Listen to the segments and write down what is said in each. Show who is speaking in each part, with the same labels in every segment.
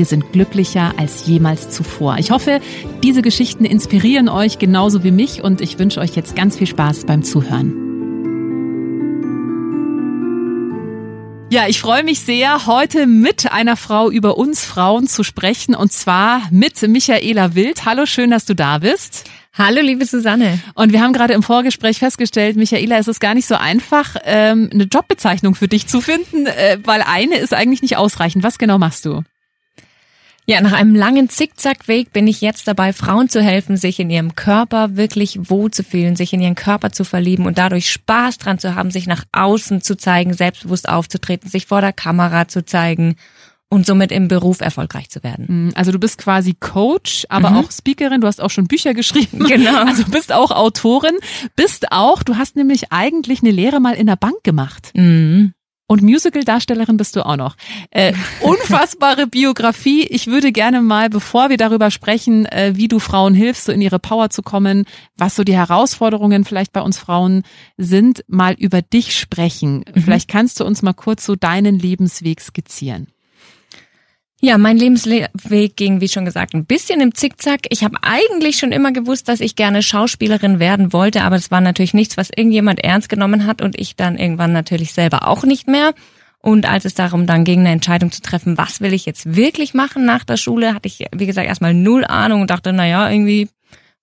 Speaker 1: wir sind glücklicher als jemals zuvor. Ich hoffe, diese Geschichten inspirieren euch genauso wie mich und ich wünsche euch jetzt ganz viel Spaß beim Zuhören. Ja, ich freue mich sehr, heute mit einer Frau über uns Frauen zu sprechen und zwar mit Michaela Wild. Hallo, schön, dass du da bist.
Speaker 2: Hallo, liebe Susanne.
Speaker 1: Und wir haben gerade im Vorgespräch festgestellt, Michaela, es ist gar nicht so einfach, ähm, eine Jobbezeichnung für dich zu finden, äh, weil eine ist eigentlich nicht ausreichend. Was genau machst du?
Speaker 2: Ja, nach einem langen Zickzackweg bin ich jetzt dabei, Frauen zu helfen, sich in ihrem Körper wirklich wohl zu fühlen, sich in ihren Körper zu verlieben und dadurch Spaß dran zu haben, sich nach außen zu zeigen, selbstbewusst aufzutreten, sich vor der Kamera zu zeigen und somit im Beruf erfolgreich zu werden.
Speaker 1: Mm, also du bist quasi Coach, aber mhm. auch Speakerin, du hast auch schon Bücher geschrieben.
Speaker 2: Genau.
Speaker 1: Also bist auch Autorin, bist auch, du hast nämlich eigentlich eine Lehre mal in der Bank gemacht.
Speaker 2: Mhm.
Speaker 1: Und Musical-Darstellerin bist du auch noch. Äh, unfassbare Biografie. Ich würde gerne mal, bevor wir darüber sprechen, äh, wie du Frauen hilfst, so in ihre Power zu kommen, was so die Herausforderungen vielleicht bei uns Frauen sind, mal über dich sprechen. Mhm. Vielleicht kannst du uns mal kurz so deinen Lebensweg skizzieren.
Speaker 2: Ja, mein Lebensweg ging, wie schon gesagt, ein bisschen im Zickzack. Ich habe eigentlich schon immer gewusst, dass ich gerne Schauspielerin werden wollte, aber es war natürlich nichts, was irgendjemand ernst genommen hat und ich dann irgendwann natürlich selber auch nicht mehr. Und als es darum dann ging, eine Entscheidung zu treffen, was will ich jetzt wirklich machen nach der Schule, hatte ich, wie gesagt, erstmal null Ahnung und dachte, na ja, irgendwie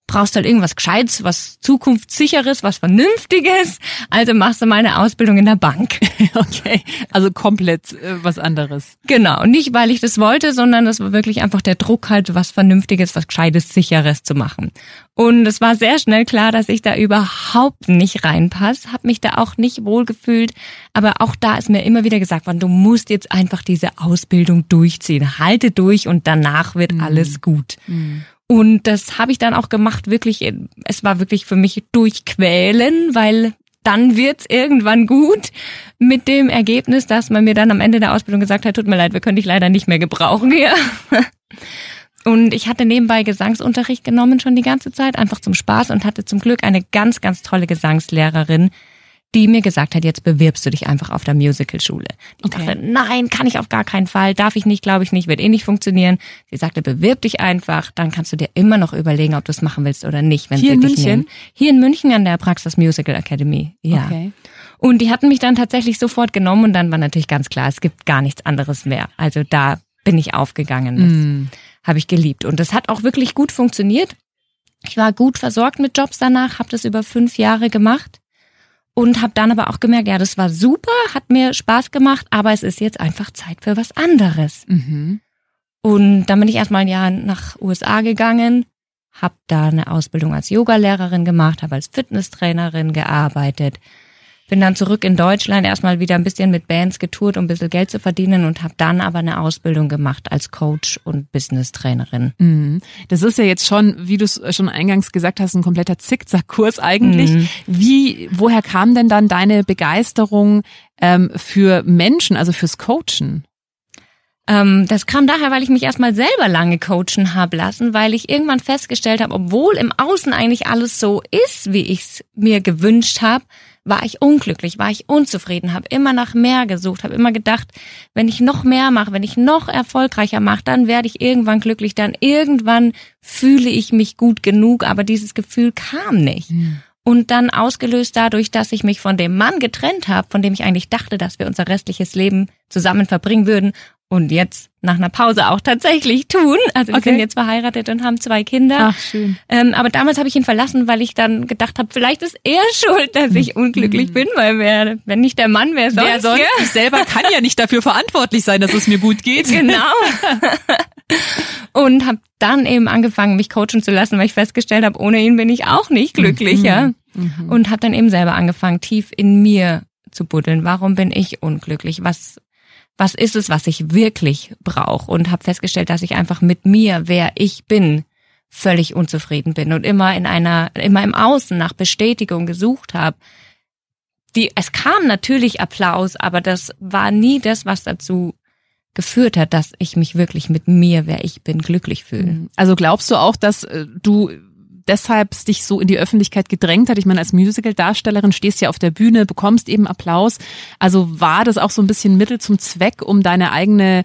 Speaker 2: brauchst halt irgendwas Gescheites, was Zukunftssicheres, was Vernünftiges. Also machst du mal eine Ausbildung in der Bank.
Speaker 1: okay, also komplett äh, was anderes.
Speaker 2: Genau, nicht weil ich das wollte, sondern das war wirklich einfach der Druck halt, was Vernünftiges, was Gescheites, Sicheres zu machen. Und es war sehr schnell klar, dass ich da überhaupt nicht reinpasse, habe mich da auch nicht wohlgefühlt. Aber auch da ist mir immer wieder gesagt worden, du musst jetzt einfach diese Ausbildung durchziehen. Halte durch und danach wird mhm. alles gut. Mhm. Und das habe ich dann auch gemacht, wirklich, es war wirklich für mich durchquälen, weil dann wird's irgendwann gut mit dem Ergebnis, dass man mir dann am Ende der Ausbildung gesagt hat, tut mir leid, wir können dich leider nicht mehr gebrauchen hier. Und ich hatte nebenbei Gesangsunterricht genommen schon die ganze Zeit, einfach zum Spaß und hatte zum Glück eine ganz, ganz tolle Gesangslehrerin, die mir gesagt hat, jetzt bewirbst du dich einfach auf der Musicalschule. Ich okay. dachte, nein, kann ich auf gar keinen Fall, darf ich nicht, glaube ich nicht, wird eh nicht funktionieren. Sie sagte, bewirb dich einfach, dann kannst du dir immer noch überlegen, ob du es machen willst oder nicht, wenn
Speaker 1: Hier
Speaker 2: sie
Speaker 1: in
Speaker 2: dich
Speaker 1: München?
Speaker 2: nehmen. Hier in München an der Praxis Musical Academy. Ja.
Speaker 1: Okay.
Speaker 2: Und die hatten mich dann tatsächlich sofort genommen und dann war natürlich ganz klar, es gibt gar nichts anderes mehr. Also da bin ich aufgegangen. Das mm. habe ich geliebt. Und das hat auch wirklich gut funktioniert. Ich war gut versorgt mit Jobs danach, habe das über fünf Jahre gemacht und habe dann aber auch gemerkt, ja, das war super, hat mir Spaß gemacht, aber es ist jetzt einfach Zeit für was anderes.
Speaker 1: Mhm.
Speaker 2: Und dann bin ich erstmal ein Jahr nach USA gegangen, habe da eine Ausbildung als Yogalehrerin gemacht, habe als Fitnesstrainerin gearbeitet, bin dann zurück in Deutschland, erstmal wieder ein bisschen mit Bands getourt, um ein bisschen Geld zu verdienen und habe dann aber eine Ausbildung gemacht als Coach und Business-Trainerin.
Speaker 1: Mhm. Das ist ja jetzt schon, wie du es schon eingangs gesagt hast, ein kompletter Zickzackkurs eigentlich. Mhm. Wie, woher kam denn dann deine Begeisterung ähm, für Menschen, also fürs Coachen?
Speaker 2: Ähm, das kam daher, weil ich mich erstmal selber lange coachen habe lassen, weil ich irgendwann festgestellt habe, obwohl im Außen eigentlich alles so ist, wie ich es mir gewünscht habe, war ich unglücklich, war ich unzufrieden, habe immer nach mehr gesucht, habe immer gedacht, wenn ich noch mehr mache, wenn ich noch erfolgreicher mache, dann werde ich irgendwann glücklich, dann irgendwann fühle ich mich gut genug, aber dieses Gefühl kam nicht. Mhm. Und dann ausgelöst dadurch, dass ich mich von dem Mann getrennt habe, von dem ich eigentlich dachte, dass wir unser restliches Leben zusammen verbringen würden und jetzt nach einer Pause auch tatsächlich tun. Also wir
Speaker 1: Okay.
Speaker 2: sind jetzt verheiratet und haben zwei Kinder.
Speaker 1: Ach, schön.
Speaker 2: Ähm, aber damals habe ich ihn verlassen, weil ich dann gedacht habe, vielleicht ist er schuld, dass ich unglücklich bin, weil wer, wenn nicht der Mann, wer sonst?
Speaker 1: Wer sonst? Ich selber kann ja nicht dafür verantwortlich sein, dass es mir gut geht.
Speaker 2: Genau. und habe dann eben angefangen, mich coachen zu lassen, weil ich festgestellt habe, ohne ihn bin ich auch nicht glücklicher. Und habe dann eben selber angefangen, tief in mir zu buddeln. Warum bin ich unglücklich? Was was ist es, was ich wirklich brauche? Und habe festgestellt, dass ich einfach mit mir, wer ich bin, völlig unzufrieden bin und immer in einer, immer im Außen nach Bestätigung gesucht habe. Die, es kam natürlich Applaus, aber das war nie das, was dazu geführt hat, dass ich mich wirklich mit mir, wer ich bin, glücklich fühle.
Speaker 1: Also glaubst du auch, dass äh, du deshalb dich so in die Öffentlichkeit gedrängt hat? Ich meine, als Musical-Darstellerin stehst ja auf der Bühne, bekommst eben Applaus. Also war das auch so ein bisschen Mittel zum Zweck, um deine eigene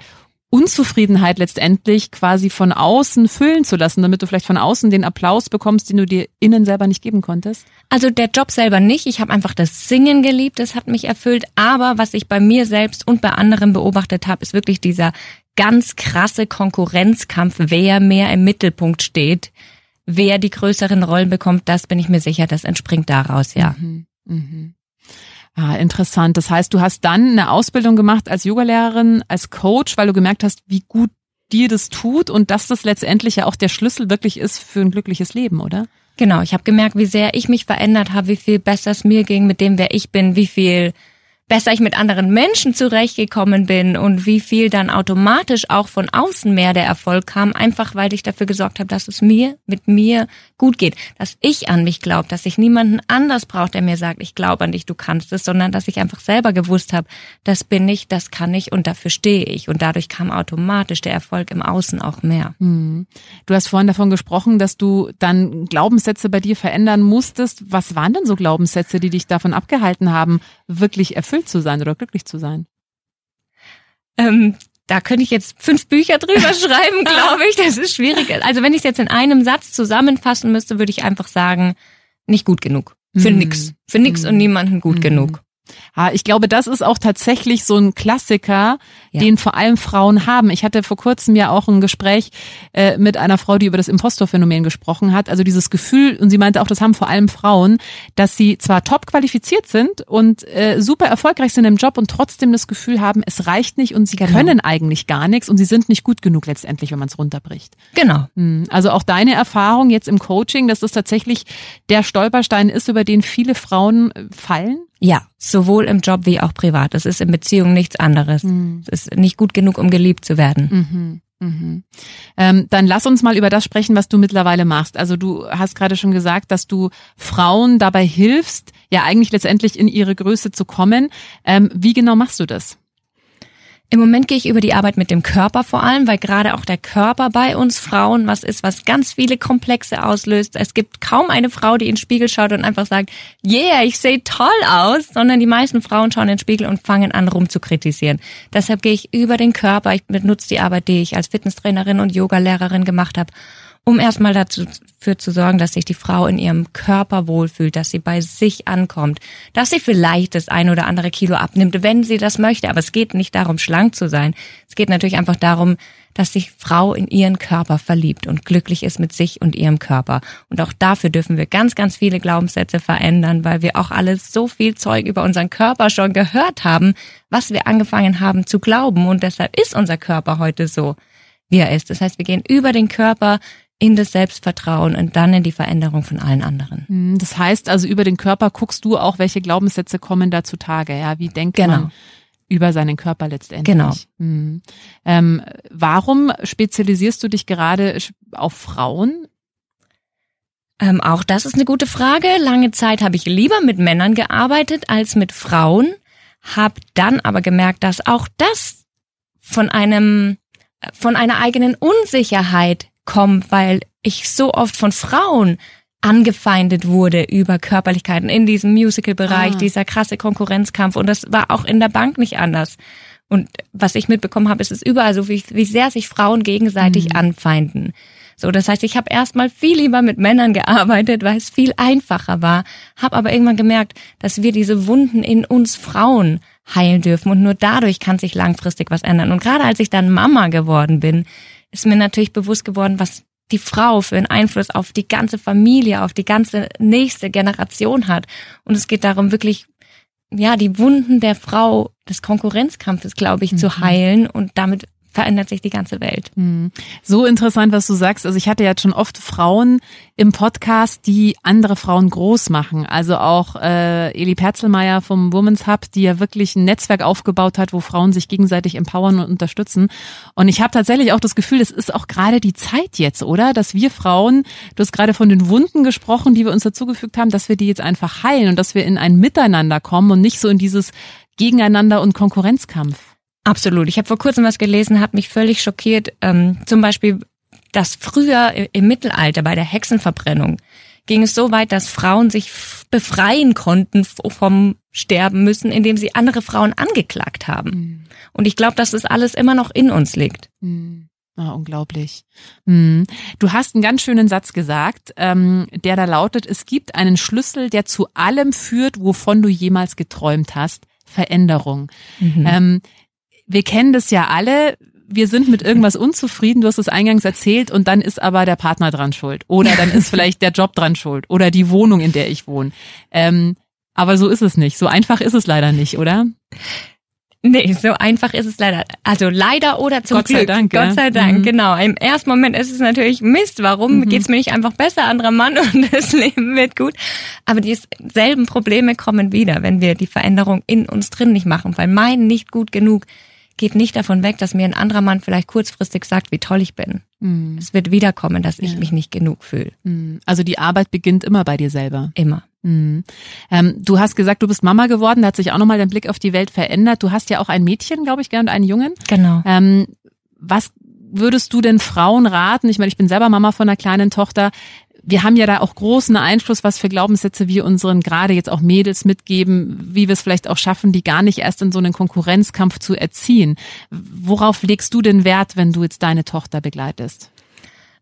Speaker 1: Unzufriedenheit letztendlich quasi von außen füllen zu lassen, damit du vielleicht von außen den Applaus bekommst, den du dir innen selber nicht geben konntest?
Speaker 2: Also der Job selber nicht. Ich habe einfach das Singen geliebt, das hat mich erfüllt. Aber was ich bei mir selbst und bei anderen beobachtet habe, ist wirklich dieser ganz krasse Konkurrenzkampf, wer mehr im Mittelpunkt steht, wer die größeren Rollen bekommt. Das bin ich mir sicher, das entspringt daraus, ja.
Speaker 1: Ah, interessant. Das heißt, du hast dann eine Ausbildung gemacht als Yogalehrerin, als Coach, weil du gemerkt hast, wie gut dir das tut und dass das letztendlich ja auch der Schlüssel wirklich ist für ein glückliches Leben, oder?
Speaker 2: Genau, ich habe gemerkt, wie sehr ich mich verändert habe, wie viel besser es mir ging mit dem, wer ich bin, wie viel besser ich mit anderen Menschen zurechtgekommen bin und wie viel dann automatisch auch von außen mehr der Erfolg kam, einfach weil ich dafür gesorgt habe, dass es mir mit mir gut geht, dass ich an mich glaube, dass ich niemanden anders brauche, der mir sagt, ich glaube an dich, du kannst es, sondern dass ich einfach selber gewusst habe, das bin ich, das kann ich und dafür stehe ich und dadurch kam automatisch der Erfolg im Außen auch mehr.
Speaker 1: Du hast vorhin davon gesprochen, dass du dann Glaubenssätze bei dir verändern musstest. Was waren denn so Glaubenssätze, die dich davon abgehalten haben, wirklich erfüllt zu sein oder glücklich zu sein?
Speaker 2: Ähm, da könnte ich jetzt fünf Bücher drüber schreiben, glaube ich. Das ist schwierig. Also wenn ich es jetzt in einem Satz zusammenfassen müsste, würde ich einfach sagen, nicht gut genug. Für
Speaker 1: Mhm.
Speaker 2: nix. Für nix und niemanden gut genug.
Speaker 1: Ja, ich glaube, das ist auch tatsächlich so ein Klassiker,
Speaker 2: Ja.
Speaker 1: den vor allem Frauen haben. Ich hatte vor kurzem ja auch ein Gespräch äh, mit einer Frau, die über das Impostorphänomen gesprochen hat. Also dieses Gefühl, und sie meinte auch, das haben vor allem Frauen, dass sie zwar top qualifiziert sind und äh, super erfolgreich sind im Job und trotzdem das Gefühl haben, es reicht nicht und sie
Speaker 2: Genau.
Speaker 1: können eigentlich gar nichts und sie sind nicht gut genug letztendlich, wenn man es runterbricht.
Speaker 2: Genau.
Speaker 1: Hm, Also auch deine Erfahrung jetzt im Coaching, dass das tatsächlich der Stolperstein ist, über den viele Frauen fallen?
Speaker 2: Ja, sowohl im Job wie auch privat. Es ist in Beziehungen nichts anderes. Es ist nicht gut genug, um geliebt zu werden.
Speaker 1: Ähm, dann lass uns mal über das sprechen, was du mittlerweile machst. Also du hast gerade schon gesagt, dass du Frauen dabei hilfst, ja eigentlich letztendlich in ihre Größe zu kommen. Ähm, wie genau machst du das?
Speaker 2: Im Moment gehe ich über die Arbeit mit dem Körper vor allem, weil gerade auch der Körper bei uns Frauen was ist, was ganz viele Komplexe auslöst. Es gibt kaum eine Frau, die in den Spiegel schaut und einfach sagt, yeah, ich sehe toll aus, sondern die meisten Frauen schauen in den Spiegel und fangen an rum zu kritisieren. Deshalb gehe ich über den Körper, ich benutze die Arbeit, die ich als Fitnesstrainerin und Yogalehrerin gemacht habe, um erstmal dazu für zu sorgen, dass sich die Frau in ihrem Körper wohlfühlt, dass sie bei sich ankommt, dass sie vielleicht das ein oder andere Kilo abnimmt, wenn sie das möchte. Aber es geht nicht darum, schlank zu sein. Es geht natürlich einfach darum, dass sich Frau in ihren Körper verliebt und glücklich ist mit sich und ihrem Körper. Und auch dafür dürfen wir ganz, ganz viele Glaubenssätze verändern, weil wir auch alles so viel Zeug über unseren Körper schon gehört haben, was wir angefangen haben zu glauben. Und deshalb ist unser Körper heute so, wie er ist. Das heißt, wir gehen über den Körper in das Selbstvertrauen und dann in die Veränderung von allen anderen.
Speaker 1: Hm, Das heißt also, über den Körper guckst du auch, welche Glaubenssätze kommen da zutage. Ja, wie denkt
Speaker 2: Genau.
Speaker 1: man über seinen Körper letztendlich?
Speaker 2: Genau.
Speaker 1: Hm. Ähm, warum spezialisierst du dich gerade auf Frauen?
Speaker 2: Ähm, auch das ist eine gute Frage. Lange Zeit habe ich lieber mit Männern gearbeitet als mit Frauen, habe dann aber gemerkt, dass auch das von einem von einer eigenen Unsicherheit kommt, weil ich so oft von Frauen angefeindet wurde über Körperlichkeiten in diesem Musical-Bereich,
Speaker 1: Ah.
Speaker 2: dieser krasse Konkurrenzkampf und das war auch in der Bank nicht anders. Und was ich mitbekommen habe, ist es überall so, wie, wie sehr sich Frauen gegenseitig anfeinden. So, das heißt, ich habe erstmal viel lieber mit Männern gearbeitet, weil es viel einfacher war, habe aber irgendwann gemerkt, dass wir diese Wunden in uns Frauen heilen dürfen und nur dadurch kann sich langfristig was ändern. Und gerade als ich dann Mama geworden bin, ist mir natürlich bewusst geworden, was die Frau für einen Einfluss auf die ganze Familie, auf die ganze nächste Generation hat. Und es geht darum, wirklich, ja, die Wunden der Frau des Konkurrenzkampfes, glaube ich, mhm. zu heilen und damit verändert sich die ganze Welt.
Speaker 1: Hm. So interessant, was du sagst. Also ich hatte jetzt schon oft Frauen im Podcast, die andere Frauen groß machen. Also auch äh, Eli Perzelmeier vom Women's Hub, die ja wirklich ein Netzwerk aufgebaut hat, wo Frauen sich gegenseitig empowern und unterstützen. Und ich habe tatsächlich auch das Gefühl, es ist auch gerade die Zeit jetzt, oder? Dass wir Frauen, du hast gerade von den Wunden gesprochen, die wir uns dazugefügt haben, dass wir die jetzt einfach heilen und dass wir in ein Miteinander kommen und nicht so in dieses Gegeneinander und Konkurrenzkampf.
Speaker 2: Absolut. Ich habe vor kurzem was gelesen, hat mich völlig schockiert. Ähm, zum Beispiel, dass früher im Mittelalter bei der Hexenverbrennung ging es so weit, dass Frauen sich befreien konnten vom Sterben müssen, indem sie andere Frauen angeklagt haben. Mhm. Und ich glaube, dass das alles immer noch in uns liegt.
Speaker 1: Mhm. Oh, unglaublich. Mhm. Du hast einen ganz schönen Satz gesagt, ähm, der da lautet, es gibt einen Schlüssel, der zu allem führt, wovon du jemals geträumt hast. Veränderung. Mhm. Ähm, wir kennen das ja alle. Wir sind mit irgendwas unzufrieden, du hast es eingangs erzählt, und dann ist aber der Partner dran schuld. Oder dann ist vielleicht der Job dran schuld. Oder die Wohnung, in der ich wohne. Ähm, aber so ist es nicht. So einfach ist es leider nicht, oder?
Speaker 2: Nee, so einfach ist es leider. Also leider oder zum
Speaker 1: Gott
Speaker 2: Glück.
Speaker 1: Sei Dank,
Speaker 2: Gott sei Dank, mhm. genau. Im ersten Moment ist es natürlich Mist. Warum mhm. geht's mir nicht einfach besser, anderer Mann und das Leben wird gut? Aber dieselben Probleme kommen wieder, wenn wir die Veränderung in uns drin nicht machen, weil mein nicht gut genug geht nicht davon weg, dass mir ein anderer Mann vielleicht kurzfristig sagt, wie toll ich bin. Mhm. Es wird wiederkommen, dass ich ja. mich nicht genug fühle.
Speaker 1: Mhm. Also die Arbeit beginnt immer bei dir selber.
Speaker 2: Immer.
Speaker 1: Mhm. Ähm, du hast gesagt, du bist Mama geworden, da hat sich auch nochmal dein Blick auf die Welt verändert. Du hast ja auch ein Mädchen, glaube ich, gern und einen Jungen.
Speaker 2: Genau.
Speaker 1: Ähm, was würdest du denn Frauen raten? Ich meine, ich bin selber Mama von einer kleinen Tochter wir haben ja da auch großen Einfluss, was für Glaubenssätze wir unseren gerade jetzt auch Mädels mitgeben, wie wir es vielleicht auch schaffen, die gar nicht erst in so einen Konkurrenzkampf zu erziehen. Worauf legst du den Wert, wenn du jetzt deine Tochter begleitest?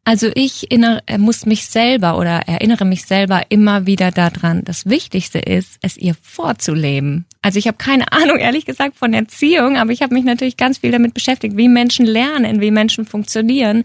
Speaker 2: Also ich erinnere, muss mich selber oder erinnere mich selber immer wieder daran, das Wichtigste ist, es ihr vorzuleben. Also ich habe keine Ahnung, ehrlich gesagt, von Erziehung, aber ich habe mich natürlich ganz viel damit beschäftigt, wie Menschen lernen, wie Menschen funktionieren.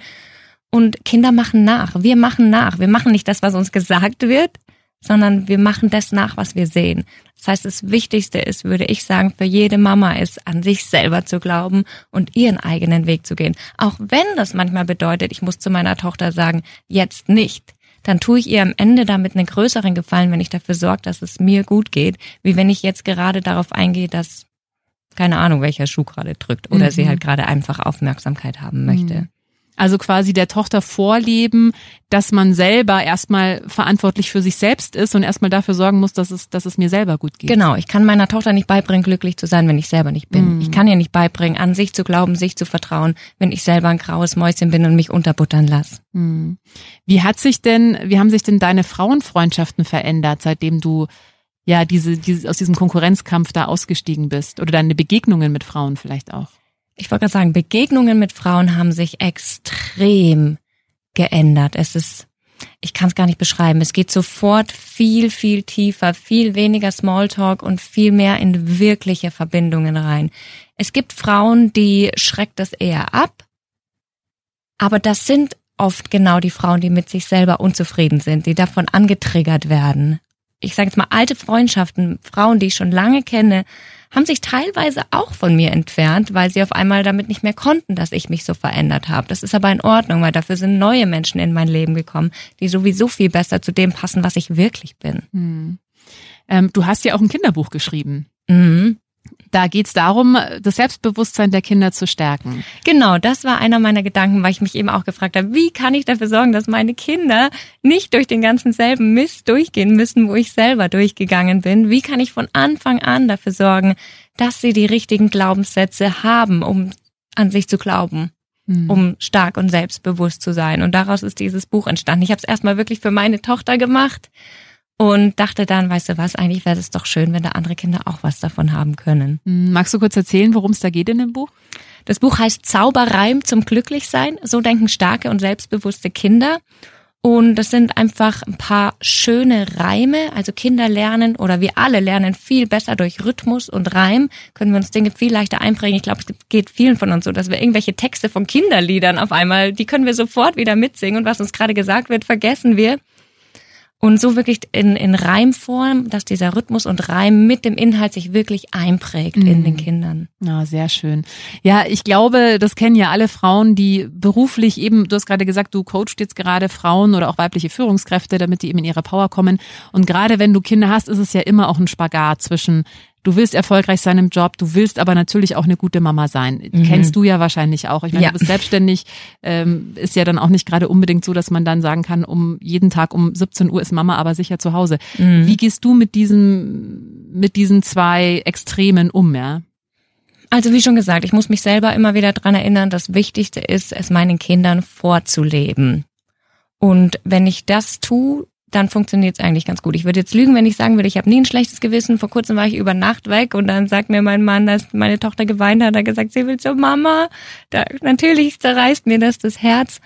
Speaker 2: Und Kinder machen nach. Wir machen nach. Wir machen nicht das, was uns gesagt wird, sondern wir machen das nach, was wir sehen. Das heißt, das Wichtigste ist, würde ich sagen, für jede Mama ist, an sich selber zu glauben und ihren eigenen Weg zu gehen. Auch wenn das manchmal bedeutet, ich muss zu meiner Tochter sagen, jetzt nicht. Dann tue ich ihr am Ende damit einen größeren Gefallen, wenn ich dafür sorge, dass es mir gut geht, wie wenn ich jetzt gerade darauf eingehe, dass keine Ahnung, welcher Schuh gerade drückt oder mhm. sie halt gerade einfach Aufmerksamkeit haben möchte.
Speaker 1: Also quasi der Tochter vorleben, dass man selber erstmal verantwortlich für sich selbst ist und erstmal dafür sorgen muss, dass es, dass es mir selber gut geht.
Speaker 2: Genau, ich kann meiner Tochter nicht beibringen, glücklich zu sein, wenn ich selber nicht bin. Mm. Ich kann ihr nicht beibringen, an sich zu glauben, sich zu vertrauen, wenn ich selber ein graues Mäuschen bin und mich unterbuttern lasse.
Speaker 1: Mm. Wie hat sich denn, wie haben sich denn deine Frauenfreundschaften verändert, seitdem du ja diese, diese aus diesem Konkurrenzkampf da ausgestiegen bist? Oder deine Begegnungen mit Frauen vielleicht auch?
Speaker 2: Ich wollte gerade sagen, Begegnungen mit Frauen haben sich extrem geändert. Es ist, ich kann es gar nicht beschreiben. Es geht sofort viel, viel tiefer, viel weniger Smalltalk und viel mehr in wirkliche Verbindungen rein. Es gibt Frauen, die schreckt das eher ab, aber das sind oft genau die Frauen, die mit sich selber unzufrieden sind, die davon angetriggert werden. Ich sage jetzt mal alte Freundschaften, Frauen, die ich schon lange kenne, haben sich teilweise auch von mir entfernt, weil sie auf einmal damit nicht mehr konnten, dass ich mich so verändert habe. Das ist aber in Ordnung, weil dafür sind neue Menschen in mein Leben gekommen, die sowieso viel besser zu dem passen, was ich wirklich bin.
Speaker 1: Hm. Ähm, du hast ja auch ein Kinderbuch geschrieben.
Speaker 2: Mhm.
Speaker 1: Da geht's darum, das Selbstbewusstsein der Kinder zu stärken.
Speaker 2: Genau, das war einer meiner Gedanken, weil ich mich eben auch gefragt habe, wie kann ich dafür sorgen, dass meine Kinder nicht durch den ganzen selben Mist durchgehen müssen, wo ich selber durchgegangen bin? Wie kann ich von Anfang an dafür sorgen, dass sie die richtigen Glaubenssätze haben, um an sich zu glauben? Hm. um stark und selbstbewusst zu sein. Und daraus ist dieses Buch entstanden. Ich habe es erstmal wirklich für meine Tochter gemacht und dachte dann, weißt du was, eigentlich wäre es doch schön, wenn da andere Kinder auch was davon haben können.
Speaker 1: Hm, magst du kurz erzählen, worum es da geht in dem Buch?
Speaker 2: Das Buch heißt Zauberreim zum Glücklichsein. So denken starke und selbstbewusste Kinder. Und das sind einfach ein paar schöne Reime. Also Kinder lernen oder wir alle lernen viel besser durch Rhythmus und Reim. Können wir uns Dinge viel leichter einprägen. Ich glaube, es geht vielen von uns so, dass wir irgendwelche Texte von Kinderliedern auf einmal, die können wir sofort wieder mitsingen. Und was uns gerade gesagt wird, vergessen wir. Und so wirklich in, in Reimform, dass dieser Rhythmus und Reim mit dem Inhalt sich wirklich einprägt mhm. in den Kindern.
Speaker 1: Ja, sehr schön. Ja, ich glaube, das kennen ja alle Frauen, die beruflich eben, du hast gerade gesagt, du coachst jetzt gerade Frauen oder auch weibliche Führungskräfte, damit die eben in ihre Power kommen. Und gerade wenn du Kinder hast, ist es ja immer auch ein Spagat zwischen Du willst erfolgreich sein im Job, du willst aber natürlich auch eine gute Mama sein. Mhm. Kennst du ja wahrscheinlich auch. Ich meine, ja. du bist selbstständig, ähm, ist ja dann auch nicht gerade unbedingt so, dass man dann sagen kann, um jeden Tag um 17 Uhr ist Mama aber sicher zu Hause. Mhm. Wie gehst du mit diesem, mit diesen zwei Extremen um, ja?
Speaker 2: Also wie schon gesagt, ich muss mich selber immer wieder dran erinnern, das Wichtigste ist, es meinen Kindern vorzuleben. Und wenn ich das tue, dann funktioniert es eigentlich ganz gut. Ich würde jetzt lügen, wenn ich sagen würde, ich habe nie ein schlechtes Gewissen. Vor kurzem war ich über Nacht weg und dann sagt mir mein Mann, dass meine Tochter geweint hat, er gesagt, sie will zur Mama. Da, natürlich zerreißt mir das das Herz.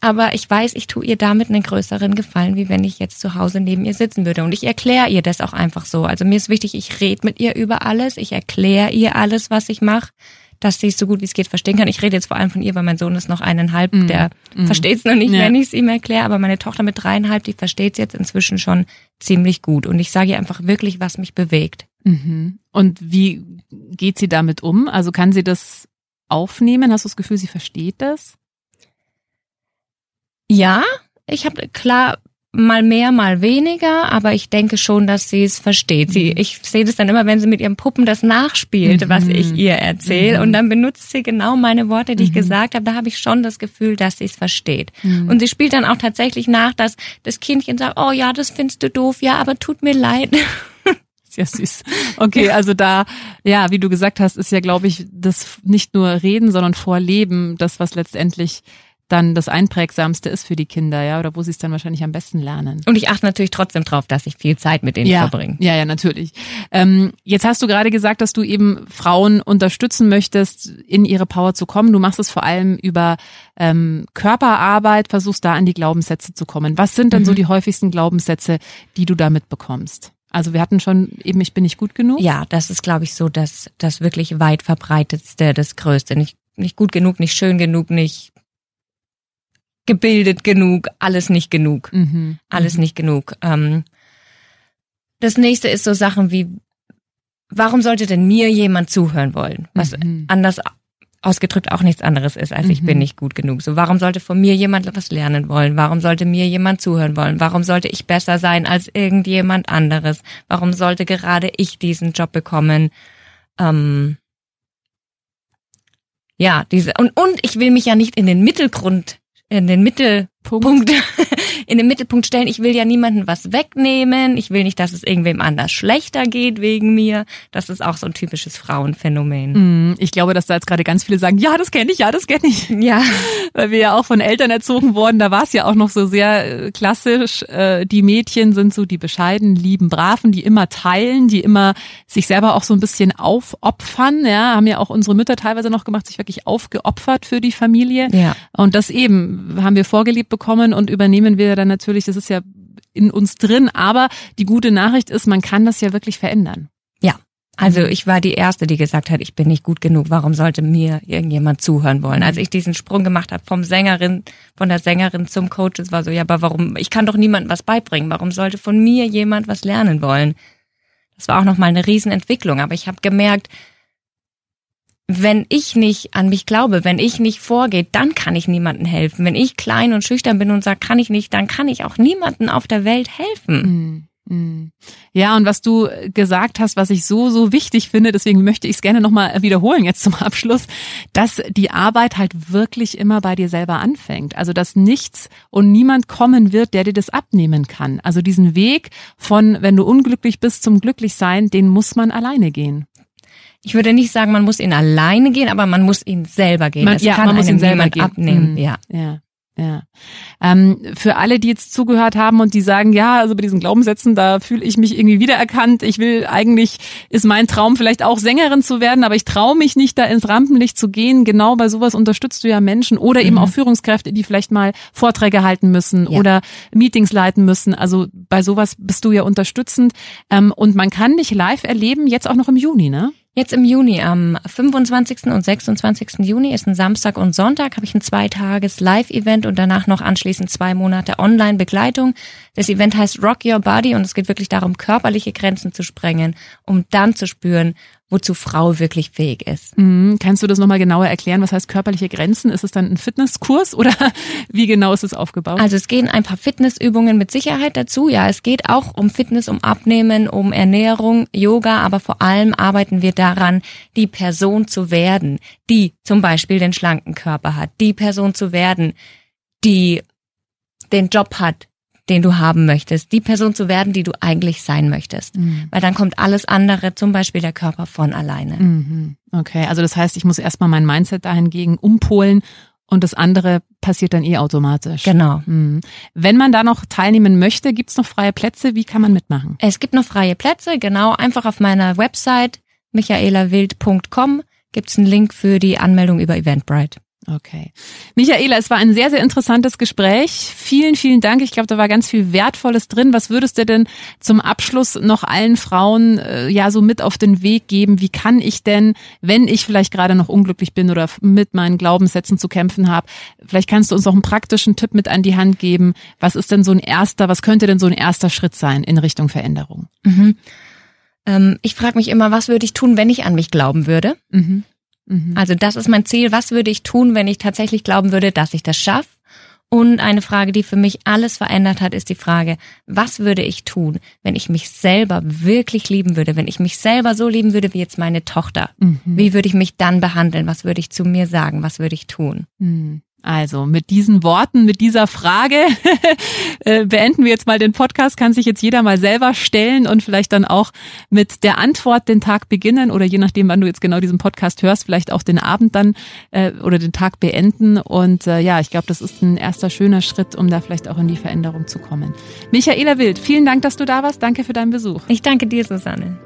Speaker 2: Aber ich weiß, ich tue ihr damit einen größeren Gefallen, wie wenn ich jetzt zu Hause neben ihr sitzen würde. Und ich erkläre ihr das auch einfach so. Also mir ist wichtig, ich rede mit ihr über alles, ich erkläre ihr alles, was ich mache dass sie es so gut wie es geht verstehen kann. Ich rede jetzt vor allem von ihr, weil mein Sohn ist noch eineinhalb, mm. der mm. versteht es noch nicht, ja. wenn ich es ihm erkläre, aber meine Tochter mit dreieinhalb, die versteht es jetzt inzwischen schon ziemlich gut. Und ich sage ihr einfach wirklich, was mich bewegt.
Speaker 1: Mhm. Und wie geht sie damit um? Also kann sie das aufnehmen? Hast du das Gefühl, sie versteht das?
Speaker 2: Ja, ich habe klar mal mehr, mal weniger, aber ich denke schon, dass sie es versteht. Sie, mhm. ich sehe das dann immer, wenn sie mit ihren Puppen das nachspielt, mhm. was ich ihr erzähle, mhm. und dann benutzt sie genau meine Worte, die ich mhm. gesagt habe. Da habe ich schon das Gefühl, dass sie es versteht. Mhm. Und sie spielt dann auch tatsächlich nach, dass das Kindchen sagt, oh ja, das findest du doof, ja, aber tut mir leid.
Speaker 1: Sehr süß. Okay, also da, ja, wie du gesagt hast, ist ja, glaube ich, das nicht nur Reden, sondern Vorleben, das, was letztendlich dann das Einprägsamste ist für die Kinder, ja, oder wo sie es dann wahrscheinlich am besten lernen.
Speaker 2: Und ich achte natürlich trotzdem drauf, dass ich viel Zeit mit denen
Speaker 1: ja,
Speaker 2: verbringe.
Speaker 1: Ja, ja, natürlich. Ähm, jetzt hast du gerade gesagt, dass du eben Frauen unterstützen möchtest, in ihre Power zu kommen. Du machst es vor allem über ähm, Körperarbeit, versuchst da an die Glaubenssätze zu kommen. Was sind denn mhm. so die häufigsten Glaubenssätze, die du damit bekommst? Also wir hatten schon eben, ich bin nicht gut genug.
Speaker 2: Ja, das ist, glaube ich, so das, das wirklich weit verbreitetste, das Größte. Nicht, nicht gut genug, nicht schön genug, nicht gebildet genug, alles nicht genug. Mhm. Alles mhm. nicht genug. Ähm, das nächste ist so Sachen wie, warum sollte denn mir jemand zuhören wollen? Was mhm. anders ausgedrückt auch nichts anderes ist, als ich bin mhm. nicht gut genug. So, warum sollte von mir jemand was lernen wollen? Warum sollte mir jemand zuhören wollen? Warum sollte ich besser sein als irgendjemand anderes? Warum sollte gerade ich diesen Job bekommen? Ähm, ja, diese, und, und ich will mich ja nicht in den Mittelgrund in den Mittelpunkt, in den Mittelpunkt stellen. Ich will ja niemanden was wegnehmen. Ich will nicht, dass es irgendwem anders schlechter geht wegen mir. Das ist auch so ein typisches Frauenphänomen.
Speaker 1: Mm, ich glaube, dass da jetzt gerade ganz viele sagen, ja, das kenne ich, ja, das kenne ich. Ja. Weil wir ja auch von Eltern erzogen wurden. Da war es ja auch noch so sehr äh, klassisch. Äh, die Mädchen sind so die bescheiden, lieben, braven, die immer teilen, die immer sich selber auch so ein bisschen aufopfern. Ja, haben ja auch unsere Mütter teilweise noch gemacht, sich wirklich aufgeopfert für die Familie. Ja. Und das eben haben wir vorgelebt bekommen und übernehmen wir dann natürlich, das ist ja in uns drin, aber die gute Nachricht ist, man kann das ja wirklich verändern.
Speaker 2: Ja. Also ich war die Erste, die gesagt hat, ich bin nicht gut genug, warum sollte mir irgendjemand zuhören wollen? Als ich diesen Sprung gemacht habe vom Sängerin, von der Sängerin zum Coach, es war so, ja, aber warum, ich kann doch niemandem was beibringen, warum sollte von mir jemand was lernen wollen? Das war auch nochmal eine Riesenentwicklung, aber ich habe gemerkt, wenn ich nicht an mich glaube, wenn ich nicht vorgehe, dann kann ich niemandem helfen. Wenn ich klein und schüchtern bin und sage, kann ich nicht, dann kann ich auch niemandem auf der Welt helfen.
Speaker 1: Mm, mm. Ja, und was du gesagt hast, was ich so, so wichtig finde, deswegen möchte ich es gerne nochmal wiederholen jetzt zum Abschluss, dass die Arbeit halt wirklich immer bei dir selber anfängt. Also, dass nichts und niemand kommen wird, der dir das abnehmen kann. Also diesen Weg von, wenn du unglücklich bist zum Glücklichsein, den muss man alleine gehen
Speaker 2: ich würde nicht sagen, man muss ihn alleine gehen, aber man muss ihn selber gehen.
Speaker 1: Man, ja, man muss ihn selber gehen.
Speaker 2: abnehmen. Mhm. Ja. ja.
Speaker 1: Ja. Ähm, für alle, die jetzt zugehört haben und die sagen, ja, also bei diesen Glaubenssätzen, da fühle ich mich irgendwie wiedererkannt. Ich will eigentlich, ist mein Traum vielleicht auch Sängerin zu werden, aber ich traue mich nicht, da ins Rampenlicht zu gehen. Genau bei sowas unterstützt du ja Menschen oder eben mhm. auch Führungskräfte, die vielleicht mal Vorträge halten müssen ja. oder Meetings leiten müssen. Also bei sowas bist du ja unterstützend. Ähm, und man kann dich live erleben, jetzt auch noch im Juni, ne?
Speaker 2: Jetzt im Juni, am 25. und 26. Juni ist ein Samstag und Sonntag, habe ich ein zweitages Live-Event und danach noch anschließend zwei Monate Online-Begleitung. Das Event heißt Rock Your Body und es geht wirklich darum, körperliche Grenzen zu sprengen, um dann zu spüren, wozu Frau wirklich fähig ist.
Speaker 1: Mhm. Kannst du das nochmal genauer erklären? Was heißt körperliche Grenzen? Ist es dann ein Fitnesskurs oder wie genau ist es aufgebaut?
Speaker 2: Also es gehen ein paar Fitnessübungen mit Sicherheit dazu. Ja, es geht auch um Fitness, um Abnehmen, um Ernährung, Yoga, aber vor allem arbeiten wir daran, die Person zu werden, die zum Beispiel den schlanken Körper hat, die Person zu werden, die den Job hat, den du haben möchtest, die Person zu werden, die du eigentlich sein möchtest. Mhm. Weil dann kommt alles andere, zum Beispiel der Körper von alleine.
Speaker 1: Mhm. Okay, also das heißt, ich muss erstmal mein Mindset dahingegen umpolen und das andere passiert dann eh automatisch.
Speaker 2: Genau.
Speaker 1: Mhm. Wenn man da noch teilnehmen möchte, gibt's noch freie Plätze? Wie kann man mitmachen?
Speaker 2: Es gibt noch freie Plätze, genau. Einfach auf meiner Website michaelawild.com gibt's einen Link für die Anmeldung über Eventbrite.
Speaker 1: Okay. Michaela, es war ein sehr, sehr interessantes Gespräch. Vielen, vielen Dank. Ich glaube, da war ganz viel Wertvolles drin. Was würdest du denn zum Abschluss noch allen Frauen äh, ja so mit auf den Weg geben? Wie kann ich denn, wenn ich vielleicht gerade noch unglücklich bin oder mit meinen Glaubenssätzen zu kämpfen habe, vielleicht kannst du uns noch einen praktischen Tipp mit an die Hand geben. Was ist denn so ein erster, was könnte denn so ein erster Schritt sein in Richtung Veränderung?
Speaker 2: Mhm. Ähm, ich frage mich immer, was würde ich tun, wenn ich an mich glauben würde? Mhm. Mhm. Also das ist mein Ziel. Was würde ich tun, wenn ich tatsächlich glauben würde, dass ich das schaffe? Und eine Frage, die für mich alles verändert hat, ist die Frage, was würde ich tun, wenn ich mich selber wirklich lieben würde, wenn ich mich selber so lieben würde wie jetzt meine Tochter? Mhm. Wie würde ich mich dann behandeln? Was würde ich zu mir sagen? Was würde ich tun?
Speaker 1: Mhm. Also mit diesen Worten, mit dieser Frage äh, beenden wir jetzt mal den Podcast. Kann sich jetzt jeder mal selber stellen und vielleicht dann auch mit der Antwort den Tag beginnen oder je nachdem, wann du jetzt genau diesen Podcast hörst, vielleicht auch den Abend dann äh, oder den Tag beenden. Und äh, ja, ich glaube, das ist ein erster schöner Schritt, um da vielleicht auch in die Veränderung zu kommen. Michaela Wild, vielen Dank, dass du da warst. Danke für deinen Besuch.
Speaker 2: Ich danke dir, Susanne.